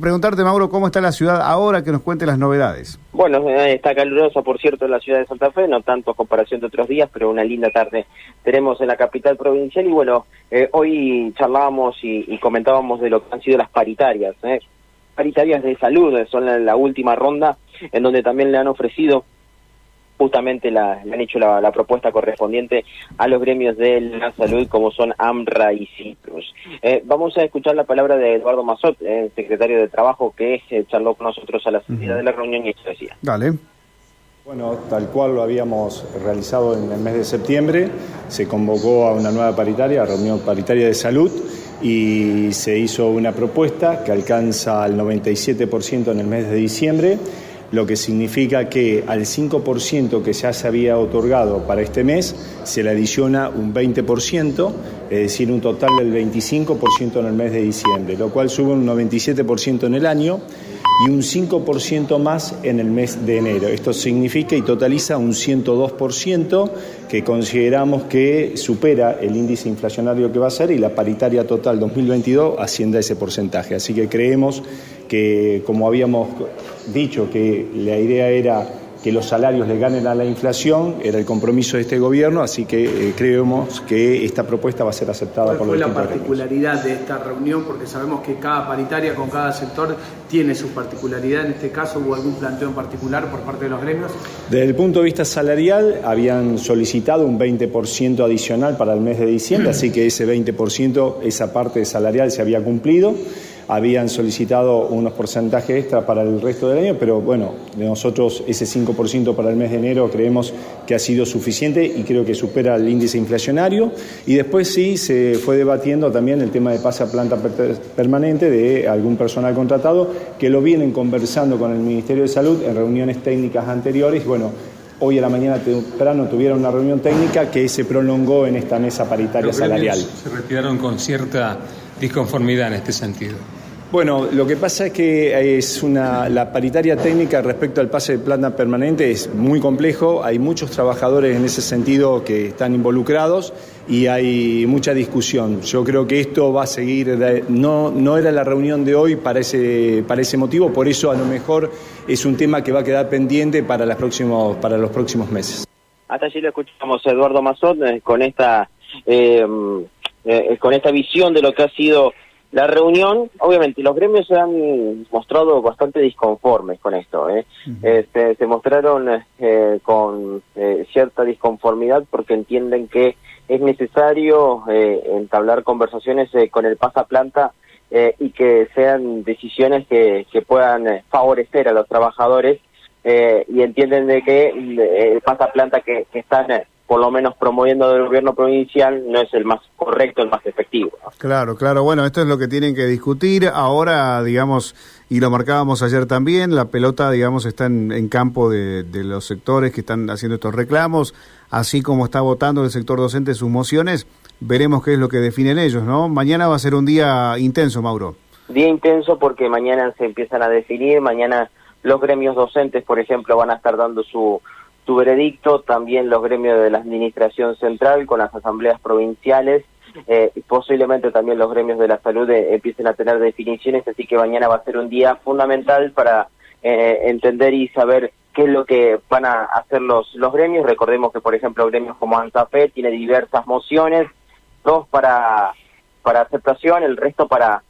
preguntarte, Mauro, cómo está la ciudad ahora, que nos cuente las novedades. Bueno, eh, está calurosa, por cierto, la ciudad de Santa Fe, no tanto a comparación de otros días, pero una linda tarde tenemos en la capital provincial. Y bueno, eh, hoy charlábamos y, comentábamos de lo que han sido las paritarias. ¿eh? Paritarias de salud, son la última ronda, en donde también le han ofrecido justamente la, le han hecho la, propuesta correspondiente a los gremios de la salud como son AMRA y CITRUS. Eh, vamos a escuchar la palabra de Eduardo Mazot, el secretario de Trabajo, que eh, charló con nosotros a la salida de la reunión y esto decía. Dale. Bueno, tal cual lo habíamos realizado en el mes de septiembre, se convocó a una nueva paritaria, reunión paritaria de salud, y se hizo una propuesta que alcanza al 97% en el mes de diciembre lo que significa que al 5% que ya se había otorgado para este mes se le adiciona un 20%, es decir, un total del 25% en el mes de diciembre, lo cual sube un 97% en el año y un 5% más en el mes de enero. Esto significa y totaliza un 102% que consideramos que supera el índice inflacionario que va a ser y la paritaria total 2022 asciende a ese porcentaje. Así que creemos que, como habíamos dicho, que la idea era que los salarios le ganen a la inflación, era el compromiso de este gobierno, así que eh, creemos que esta propuesta va a ser aceptada por los ¿Cuál fue la particularidad de esta reunión? Porque sabemos que cada paritaria con cada sector tiene su particularidad. En este caso, ¿hubo algún planteo en particular por parte de los gremios? Desde el punto de vista salarial, habían solicitado un 20% adicional para el mes de diciembre, así que ese 20%, esa parte salarial se había cumplido habían solicitado unos porcentajes extra para el resto del año, pero bueno, de nosotros ese 5% para el mes de enero creemos que ha sido suficiente y creo que supera el índice inflacionario. Y después sí se fue debatiendo también el tema de pase a planta permanente de algún personal contratado, que lo vienen conversando con el Ministerio de Salud en reuniones técnicas anteriores. Bueno, hoy a la mañana temprano tuvieron una reunión técnica que se prolongó en esta mesa paritaria salarial. Se retiraron con cierta disconformidad en este sentido. Bueno, lo que pasa es que es una, la paritaria técnica respecto al pase de planta permanente es muy complejo, hay muchos trabajadores en ese sentido que están involucrados y hay mucha discusión. Yo creo que esto va a seguir, no, no era la reunión de hoy para ese, para ese motivo, por eso a lo mejor es un tema que va a quedar pendiente para, las próximos, para los próximos meses. Hasta allí lo escuchamos Eduardo Mazot eh, con esta... Eh, eh, con esta visión de lo que ha sido la reunión, obviamente, los gremios se han mostrado bastante disconformes con esto. ¿eh? Este, se mostraron eh, con eh, cierta disconformidad porque entienden que es necesario entablar conversaciones con el pasaplanta y que sean decisiones que, que puedan favorecer a los trabajadores y entienden de que el pasaplanta que, que están por lo menos promoviendo del gobierno provincial, no es el más correcto, el más efectivo. Claro, claro. Bueno, esto es lo que tienen que discutir. Ahora, digamos, y lo marcábamos ayer también, la pelota, digamos, está en, campo de, los sectores que están haciendo estos reclamos, así como está votando el sector docente sus mociones. Veremos qué es lo que definen ellos, ¿no? Mañana va a ser un día intenso, Mauro. Día intenso porque mañana se empiezan a definir, mañana los gremios docentes, por ejemplo, van a estar dando su tu veredicto, también los gremios de la Administración Central con las asambleas provinciales, eh, posiblemente también los gremios de la salud eh, empiecen a tener definiciones, así que mañana va a ser un día fundamental para eh, entender y saber qué es lo que van a hacer los, los gremios. Recordemos que, por ejemplo, gremios como ANSAFE tiene diversas mociones, dos para, para aceptación, el resto para